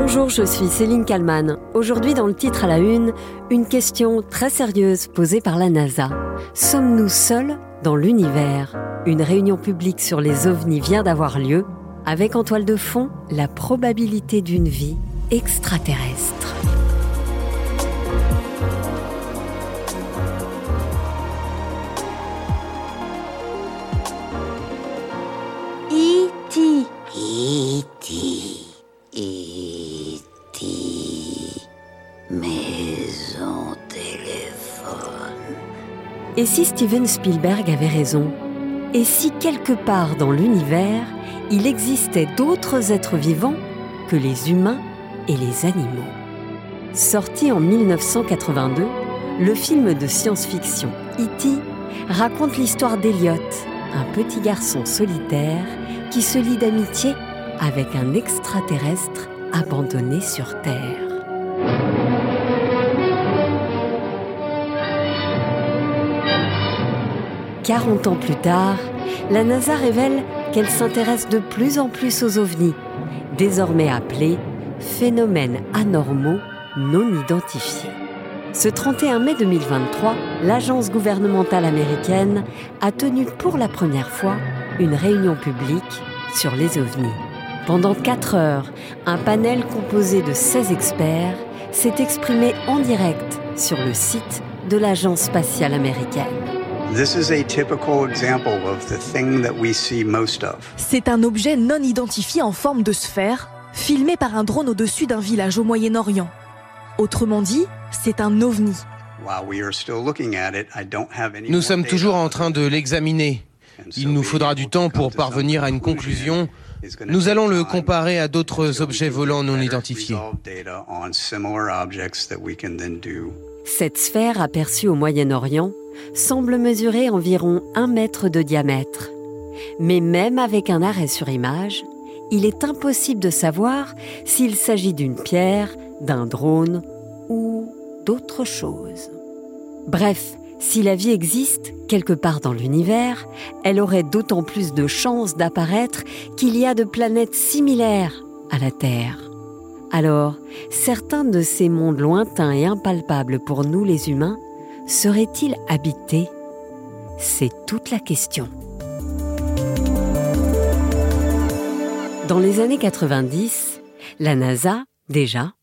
Bonjour, je suis Céline Kalman. Aujourd'hui, dans le titre à la une, une question très sérieuse posée par la NASA. Sommes-nous seuls dans l'univers? Une réunion publique sur les ovnis vient d'avoir lieu, avec en toile de fond la probabilité d'une vie extraterrestre. Et si Steven Spielberg avait raison? Et si quelque part dans l'univers, il existait d'autres êtres vivants que les humains et les animaux? Sorti en 1982, le film de science-fiction E.T. raconte l'histoire d'Eliot, un petit garçon solitaire qui se lie d'amitié avec un extraterrestre abandonné sur Terre. « 40 ans plus tard, la NASA révèle qu'elle s'intéresse de plus en plus aux ovnis, désormais appelés phénomènes anormaux non identifiés. Ce 31 mai 2023, l'agence gouvernementale américaine a tenu pour la première fois une réunion publique sur les ovnis. Pendant 4 heures, un panel composé de 16 experts s'est exprimé en direct sur le site de l'agence spatiale américaine. C'est un objet non identifié en forme de sphère, filmé par un drone au-dessus d'un village au Moyen-Orient. Autrement dit, c'est un ovni. Nous sommes toujours en train de l'examiner. Il nous faudra du temps pour parvenir à une conclusion. Nous allons le comparer à d'autres objets volants non identifiés. Cette sphère aperçue au Moyen-Orient semble mesurer environ un mètre de diamètre. Mais même avec un arrêt sur image, il est impossible de savoir s'il s'agit d'une pierre, d'un drone ou d'autre chose. Bref, si la vie existe quelque part dans l'univers, elle aurait d'autant plus de chances d'apparaître qu'il y a de planètes similaires à la Terre. Alors, certains de ces mondes lointains et impalpables pour nous les humains seraient-ils habités? C'est toute la question. Dans les années 90, la NASA, déjà,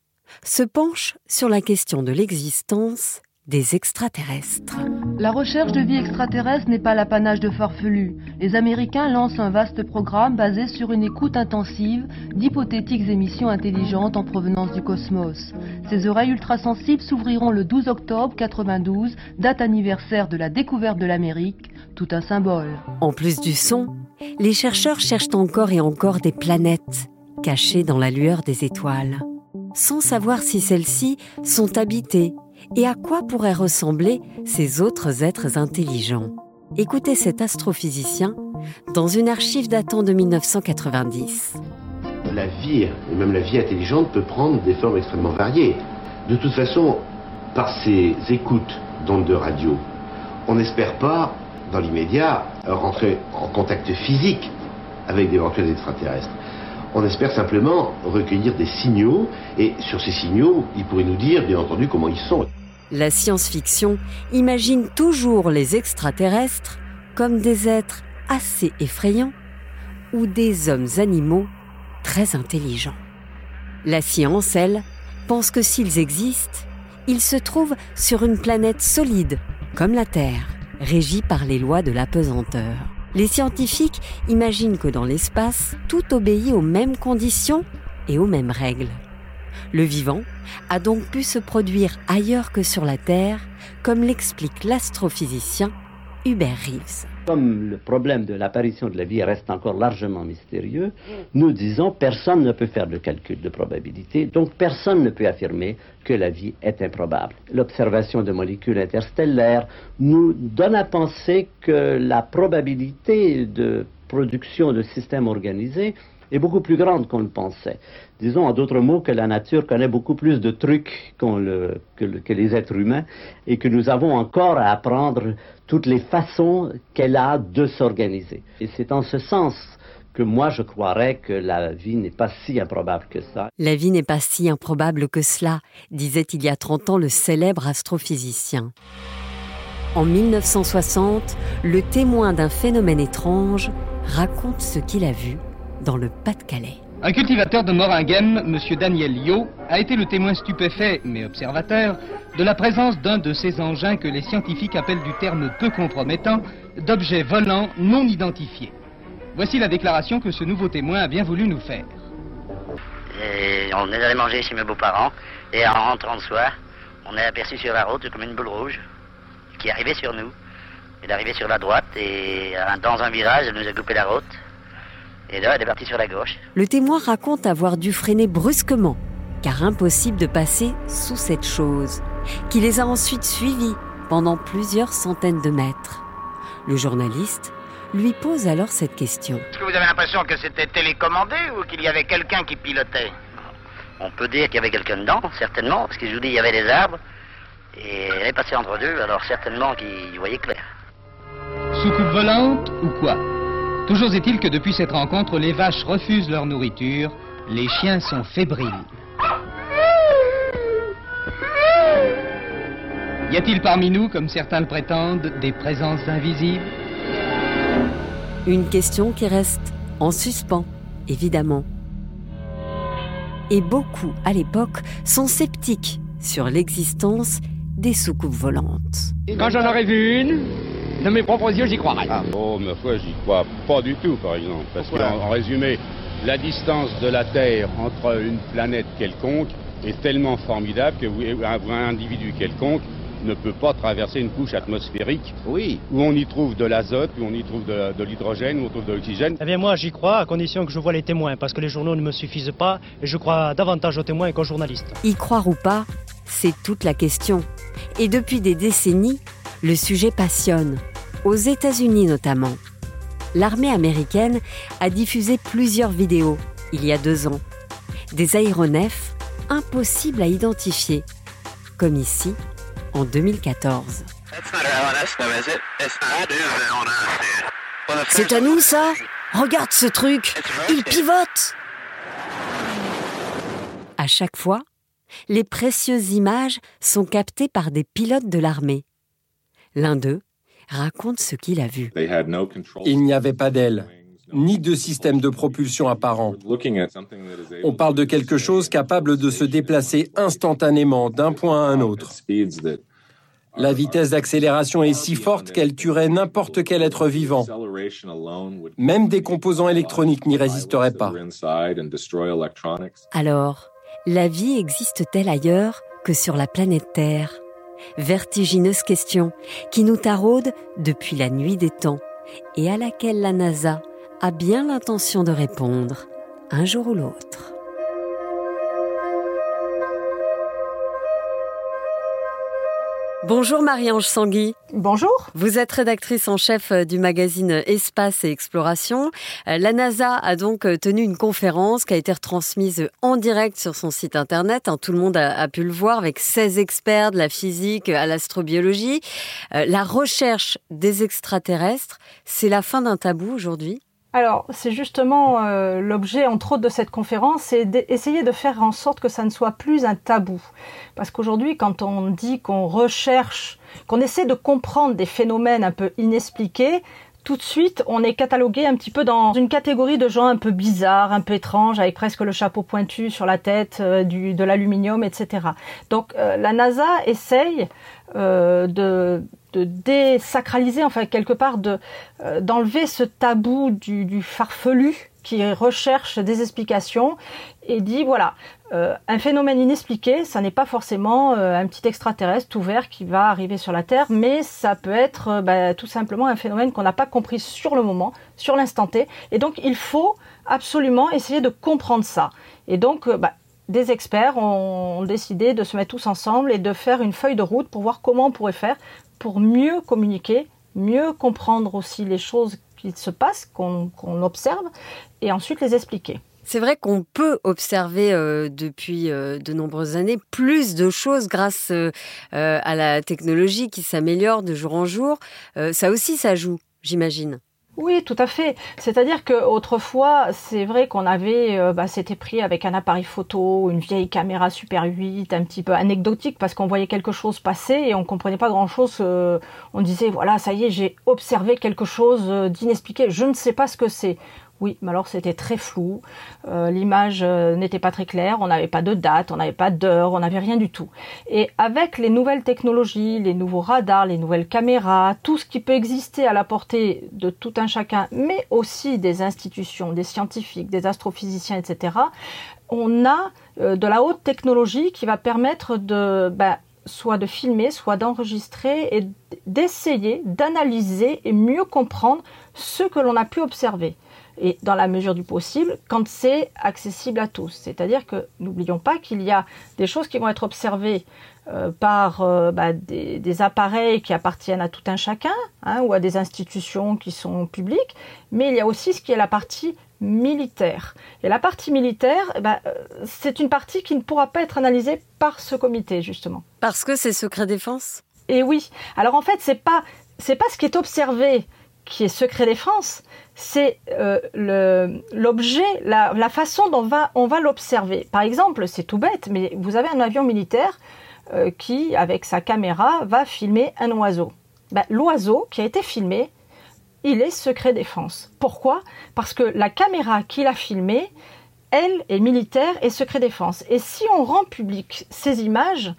se penche sur la question de l'existence des extraterrestres. La recherche de vie extraterrestre n'est pas l'apanage de farfelus. Les Américains lancent un vaste programme basé sur une écoute intensive d'hypothétiques émissions intelligentes en provenance du cosmos. Ces oreilles ultrasensibles s'ouvriront le 12 octobre 92, date anniversaire de la découverte de l'Amérique, tout un symbole. En plus du son, les chercheurs cherchent encore et encore des planètes cachées dans la lueur des étoiles, sans savoir si celles-ci sont habitées et à quoi pourraient ressembler ces autres êtres intelligents? Écoutez cet astrophysicien dans une archive datant de 1990. La vie, et même la vie intelligente, peut prendre des formes extrêmement variées. De toute façon, par ces écoutes d'ondes de radio, on n'espère pas, dans l'immédiat, rentrer en contact physique avec d'éventuels extraterrestres. On espère simplement recueillir des signaux et sur ces signaux, ils pourraient nous dire, bien entendu, comment ils sont. La science-fiction imagine toujours les extraterrestres comme des êtres assez effrayants ou des hommes animaux très intelligents. La science, elle, pense que s'ils existent, ils se trouvent sur une planète solide, comme la Terre, régie par les lois de l'apesanteur. Les scientifiques imaginent que dans l'espace, tout obéit aux mêmes conditions et aux mêmes règles. Le vivant a donc pu se produire ailleurs que sur la Terre, comme l'explique l'astrophysicien Hubert Reeves. Comme le problème de l'apparition de la vie reste encore largement mystérieux, nous disons personne ne peut faire de calcul de probabilité, donc personne ne peut affirmer que la vie est improbable. L'observation de molécules interstellaires nous donne à penser que la probabilité de production de systèmes organisés est beaucoup plus grande qu'on le pensait. Disons en d'autres mots que la nature connaît beaucoup plus de trucs que, que, les êtres humains et que nous avons encore à apprendre toutes les façons qu'elle a de s'organiser. Et c'est en ce sens que moi je croirais que la vie n'est pas si improbable que ça. La vie n'est pas si improbable que cela, disait il y a 30 ans le célèbre astrophysicien. En 1960, le témoin d'un phénomène étrange raconte ce qu'il a vu dans le Pas-de-Calais. Un cultivateur de Moringhem, M. Daniel Yo, a été le témoin stupéfait, mais observateur, de la présence d'un de ces engins que les scientifiques appellent du terme peu compromettant d'objets volants non identifiés. Voici la déclaration que ce nouveau témoin a bien voulu nous faire. on est allé manger chez mes beaux-parents et en rentrant le soir, on est aperçu sur la route comme une boule rouge qui arrivait sur nous. Elle arrivait sur la droite et dans un virage, elle nous a coupé la route. Et là, elle est partie sur la gauche. Le témoin raconte avoir dû freiner brusquement, car impossible de passer sous cette chose, qui les a ensuite suivis pendant plusieurs centaines de mètres. Le journaliste lui pose alors cette question. Est-ce que vous avez l'impression que c'était télécommandé ou qu'il y avait quelqu'un qui pilotait? On peut dire qu'il y avait quelqu'un dedans, certainement, parce que je vous dis, il y avait des arbres, et elle est passée entre deux, alors certainement qu'il voyait clair. Soucoupe volante ou quoi? Toujours est-il que depuis cette rencontre, les vaches refusent leur nourriture, les chiens sont fébriles. Y a-t-il parmi nous, comme certains le prétendent, des présences invisibles? Une question qui reste en suspens, évidemment. Et beaucoup, à l'époque, sont sceptiques sur l'existence des soucoupes volantes. Quand j'en aurais vu une, de mes propres yeux, j'y croirais. Ah, oh, ma foi, j'y crois pas du tout, par exemple. Parce qu'en résumé, la distance de la Terre entre une planète quelconque est tellement formidable que un individu quelconque ne peut pas traverser une couche atmosphérique oui. où on y trouve de l'azote, où on y trouve de, l'hydrogène, où on trouve de l'oxygène. Eh bien moi j'y crois à condition que je vois les témoins parce que les journaux ne me suffisent pas et je crois davantage aux témoins qu'aux journalistes. Y croire ou pas, c'est toute la question. Et depuis des décennies, le sujet passionne, aux États-Unis notamment. L'armée américaine a diffusé plusieurs vidéos il y a deux ans. Des aéronefs impossibles à identifier, comme ici en 2014. C'est à nous ça? Regarde ce truc Il pivote À chaque fois, les précieuses images sont captées par des pilotes de l'armée. L'un d'eux raconte ce qu'il a vu. Il n'y avait pas d'aile, ni de système de propulsion apparent. On parle de quelque chose capable de se déplacer instantanément d'un point à un autre. La vitesse d'accélération est si forte qu'elle tuerait n'importe quel être vivant. Même des composants électroniques n'y résisteraient pas. Alors, la vie existe-t-elle ailleurs que sur la planète Terre? Vertigineuse question qui nous taraude depuis la nuit des temps et à laquelle la NASA a bien l'intention de répondre un jour ou l'autre. Bonjour Marie-Ange Sangui. Bonjour. Vous êtes rédactrice en chef euh, du magazine Espace et Exploration. Euh, la NASA a donc euh, tenu une conférence qui a été retransmise en direct sur son site internet. Hein, tout le monde a, pu le voir avec 16 experts de la physique à l'astrobiologie. La recherche des extraterrestres, c'est la fin d'un tabou aujourd'hui alors, c'est justement euh, l'objet, entre autres, de cette conférence, c'est d'essayer de faire en sorte que ça ne soit plus un tabou. Parce qu'aujourd'hui, quand on dit qu'on recherche, qu'on essaie de comprendre des phénomènes un peu inexpliqués, tout de suite, on est catalogué un petit peu dans une catégorie de gens un peu bizarres, un peu étranges, avec presque le chapeau pointu sur la tête, euh, de l'aluminium, etc. Donc, euh, la NASA essaye de de désacraliser, enfin quelque part de euh, d'enlever ce tabou du, farfelu qui recherche des explications et dit voilà euh, un phénomène inexpliqué, ça n'est pas forcément euh, un petit extraterrestre tout vert qui va arriver sur la Terre, mais ça peut être bah, tout simplement un phénomène qu'on n'a pas compris sur le moment, sur l'instant T, et donc il faut absolument essayer de comprendre ça. Et donc bah, des experts ont décidé de se mettre tous ensemble et de faire une feuille de route pour voir comment on pourrait faire pour mieux communiquer, mieux comprendre aussi les choses qui se passent, qu'on observe, et ensuite les expliquer. C'est vrai qu'on peut observer euh, depuis euh, de nombreuses années plus de choses grâce euh, à la technologie qui s'améliore de jour en jour. ça aussi, ça joue, j'imagine. Oui, tout à fait. C'est-à-dire que autrefois, c'est vrai qu'on avait, bah, c'était pris avec un appareil photo, une vieille caméra Super 8, un petit peu anecdotique parce qu'on voyait quelque chose passer et on comprenait pas grand-chose. On disait voilà, ça y est, j'ai observé quelque chose d'inexpliqué. Je ne sais pas ce que c'est. Oui, mais alors c'était très flou, euh, l'image euh, n'était pas très claire, on n'avait pas de date, on n'avait pas d'heure, on n'avait rien du tout. Et avec les nouvelles technologies, les nouveaux radars, les nouvelles caméras, tout ce qui peut exister à la portée de tout un chacun, mais aussi des institutions, des scientifiques, des astrophysiciens, etc., on a euh, de la haute technologie qui va permettre. Ben, soit de filmer, soit d'enregistrer et d'essayer d'analyser et mieux comprendre ce que l'on a pu observer et dans la mesure du possible quand c'est accessible à tous. C'est-à-dire que n'oublions pas qu'il y a des choses qui vont être observées euh, par euh, bah, des, appareils qui appartiennent à tout un chacun hein, ou à des institutions qui sont publiques, mais il y a aussi ce qui est la partie militaire. Et la partie militaire, eh ben, euh, c'est une partie qui ne pourra pas être analysée par ce comité justement. Parce que c'est secret défense? Et oui. Alors en fait, c'est pas c'est pas ce qui est observé qui est secret défense, c'est euh, l'objet, la, la, façon dont on va l'observer. Par exemple, c'est tout bête, mais vous avez un avion militaire euh, qui, avec sa caméra, va filmer un oiseau. Ben, L'oiseau qui a été filmé, il est secret défense. Pourquoi? Parce que la caméra qu'il a filmée, elle est militaire et secret défense. Et si on rend public ces images,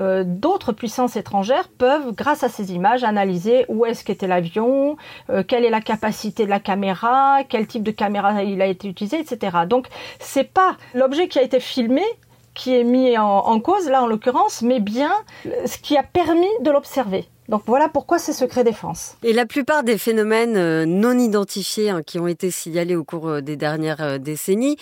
euh, d'autres puissances étrangères peuvent, grâce à ces images, analyser où est-ce qu'était l'avion, euh, quelle est la capacité de la caméra, quel type de caméra il a été utilisé, etc. Donc, c'est pas l'objet qui a été filmé qui est mis en cause, là en l'occurrence, mais bien ce qui a permis de l'observer. Donc voilà pourquoi c'est secret défense. Et la plupart des phénomènes euh, non identifiés hein, qui ont été signalés au cours euh, des dernières euh, décennies,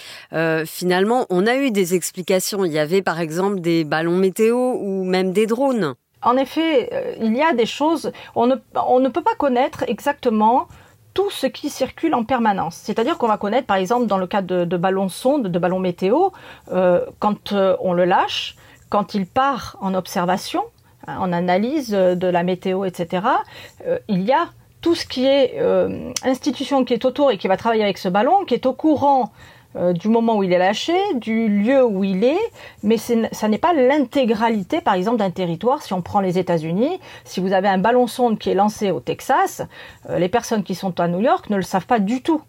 finalement, on a eu des explications. Il y avait par exemple des ballons météo ou même des drones. En effet, il y a des choses, on ne, on ne peut pas connaître exactement tout ce qui circule en permanence. C'est-à-dire qu'on va connaître, par exemple, dans le cas de, de ballons sondes, de ballons météo, quand on le lâche, quand il part en observation, en analyse de la météo, etc., euh, il y a tout ce qui est euh, institution qui est autour et qui va travailler avec ce ballon, qui est au courant euh, du moment où il est lâché, du lieu où il est, mais ça n'est pas l'intégralité, par exemple, d'un territoire. Si on prend les États-Unis, si vous avez un ballon sonde qui est lancé au Texas, les personnes qui sont à New York ne le savent pas du tout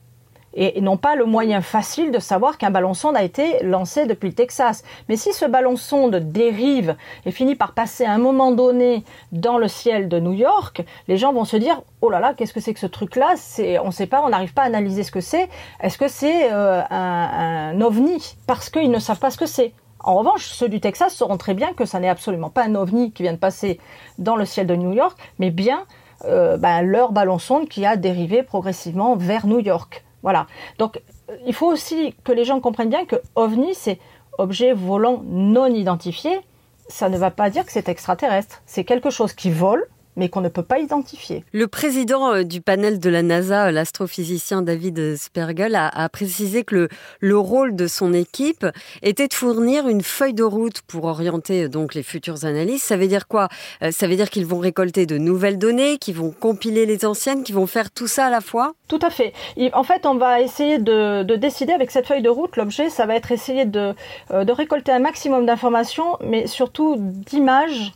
et n'ont pas le moyen facile de savoir qu'un ballon sonde a été lancé depuis le Texas. Mais si ce ballon sonde dérive et finit par passer à un moment donné dans le ciel de New York, les gens vont se dire oh là là, qu'est-ce que c'est que ce truc-là? On ne sait pas, on n'arrive pas à analyser ce que c'est. Est-ce que c'est euh, un, un ovni? Parce qu'ils ne savent pas ce que c'est. En revanche, ceux du Texas sauront très bien que ça n'est absolument pas un ovni qui vient de passer dans le ciel de New York, mais bien euh, ben, leur ballon sonde qui a dérivé progressivement vers New York. Voilà. Donc, euh, il faut aussi que les gens comprennent bien que OVNI, c'est objet volant non identifié. Ça ne va pas dire que c'est extraterrestre. C'est quelque chose qui vole, mais qu'on ne peut pas identifier. Le président euh, du panel de la NASA, euh, l'astrophysicien David Spergel, a, précisé que le, rôle de son équipe était de fournir une feuille de route pour orienter euh, donc les futures analyses. Ça veut dire quoi? Ça veut dire qu'ils vont récolter de nouvelles données, qu'ils vont compiler les anciennes, qu'ils vont faire tout ça à la fois? Tout à fait. En fait, on va essayer de, décider avec cette feuille de route. L'objet, ça va être essayer de, de récolter un maximum d'informations, mais surtout d'images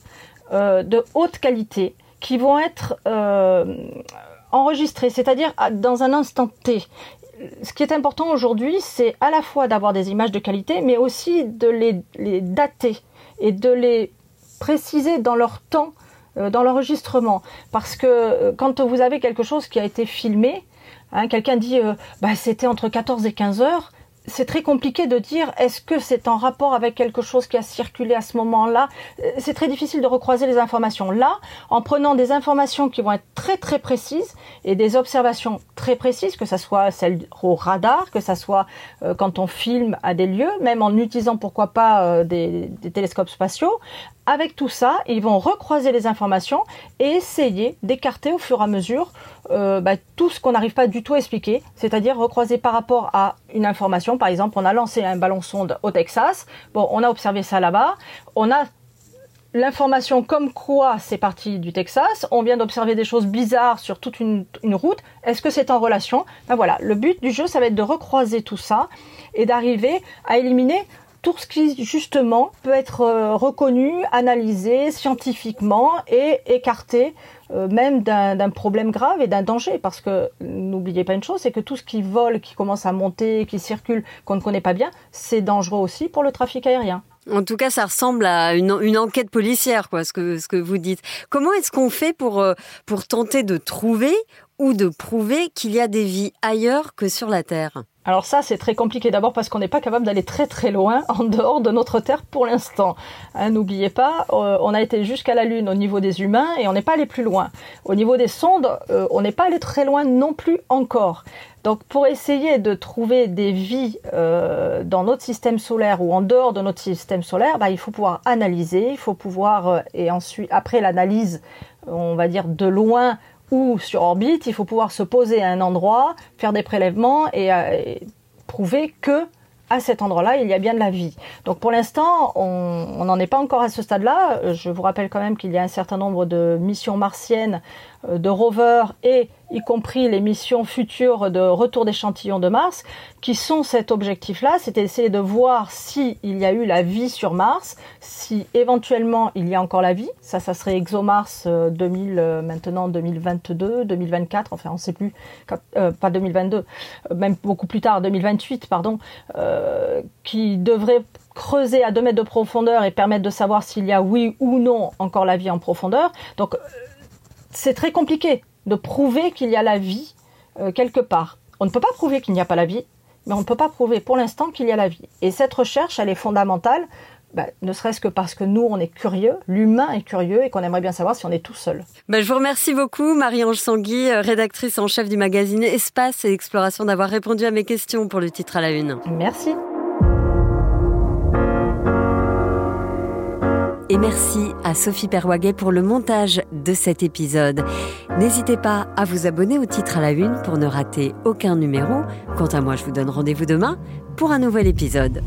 de haute qualité qui vont être euh, enregistrés, c'est-à-dire dans un instant T. Ce qui est important aujourd'hui, c'est à la fois d'avoir des images de qualité, mais aussi de les, dater et de les préciser dans leur temps, euh, dans l'enregistrement. Parce que euh, quand vous avez quelque chose qui a été filmé, hein, quelqu'un dit bah, c'était entre 14 et 15 heures, c'est très compliqué de dire est-ce que c'est en rapport avec quelque chose qui a circulé à ce moment-là? Euh, c'est très difficile de recroiser les informations. Là, en prenant des informations qui vont être très très précises et des observations très précises, que ce soit celles au radar, que ce soit euh, quand on filme à des lieux, même en utilisant pourquoi pas euh, des, télescopes spatiaux, avec tout ça, ils vont recroiser les informations et essayer d'écarter au fur et à mesure euh, bah, tout ce qu'on n'arrive pas du tout à expliquer, c'est-à-dire recroiser par rapport à une information. Par exemple, on a lancé un ballon sonde au Texas, bon, on a observé ça là-bas, on a l'information comme quoi c'est parti du Texas, on vient d'observer des choses bizarres sur toute une, route, est-ce que c'est en relation? Ben voilà, le but du jeu, ça va être de recroiser tout ça et d'arriver à éliminer tout ce qui justement peut être euh, reconnu, analysé scientifiquement et écarté euh, même d'un problème grave et d'un danger. Parce que n'oubliez pas une chose, c'est que tout ce qui vole, qui commence à monter, qui circule, qu'on ne connaît pas bien, c'est dangereux aussi pour le trafic aérien. En tout cas, ça ressemble à une, enquête policière, quoi, ce que, ce que vous dites. Comment est-ce qu'on fait pour, euh, pour tenter de trouver ou de prouver qu'il y a des vies ailleurs que sur la Terre alors ça, c'est très compliqué d'abord parce qu'on n'est pas capable d'aller très très loin en dehors de notre Terre pour l'instant. Hein, n'oubliez pas, euh, on a été jusqu'à la Lune au niveau des humains et on n'est pas allé plus loin. Au niveau des sondes, euh, on n'est pas allé très loin non plus encore. Donc pour essayer de trouver des vies euh, dans notre système solaire ou en dehors de notre système solaire, bah, il faut pouvoir analyser, il faut pouvoir, et ensuite après l'analyse, on va dire de loin, ou sur orbite, il faut pouvoir se poser à un endroit, faire des prélèvements et, euh, prouver que à cet endroit-là, il y a bien de la vie. Donc pour l'instant, on n'en est pas encore à ce stade-là. Je vous rappelle quand même qu'il y a un certain nombre de missions martiennes, euh, de rovers et y compris les missions futures de retour d'échantillons de Mars, qui sont cet objectif-là, c'est d'essayer de voir s'il y a eu la vie sur Mars, si éventuellement il y a encore la vie. Ça, ça serait ExoMars 2000, euh, euh, maintenant 2022, 2024, enfin on ne sait plus, euh, pas 2022, même beaucoup plus tard, 2028, pardon, qui devrait creuser à 2 mètres de profondeur et permettre de savoir s'il y a oui ou non encore la vie en profondeur. Donc c'est très compliqué de prouver qu'il y a la vie euh, quelque part. On ne peut pas prouver qu'il n'y a pas la vie, mais on ne peut pas prouver pour l'instant qu'il y a la vie. Et cette recherche, elle est fondamentale, bah, ne serait-ce que parce que nous, on est curieux, l'humain est curieux et qu'on aimerait bien savoir si on est tout seul. Bah, je vous remercie beaucoup, Marie-Ange Sangui, euh, rédactrice en chef du magazine Espace et Exploration, d'avoir répondu à mes questions pour le titre à la une. Merci. Et merci à Sophie Perwaguet pour le montage de cet épisode. N'hésitez pas à vous abonner au titre à la une pour ne rater aucun numéro. Quant à moi, je vous donne rendez-vous demain pour un nouvel épisode.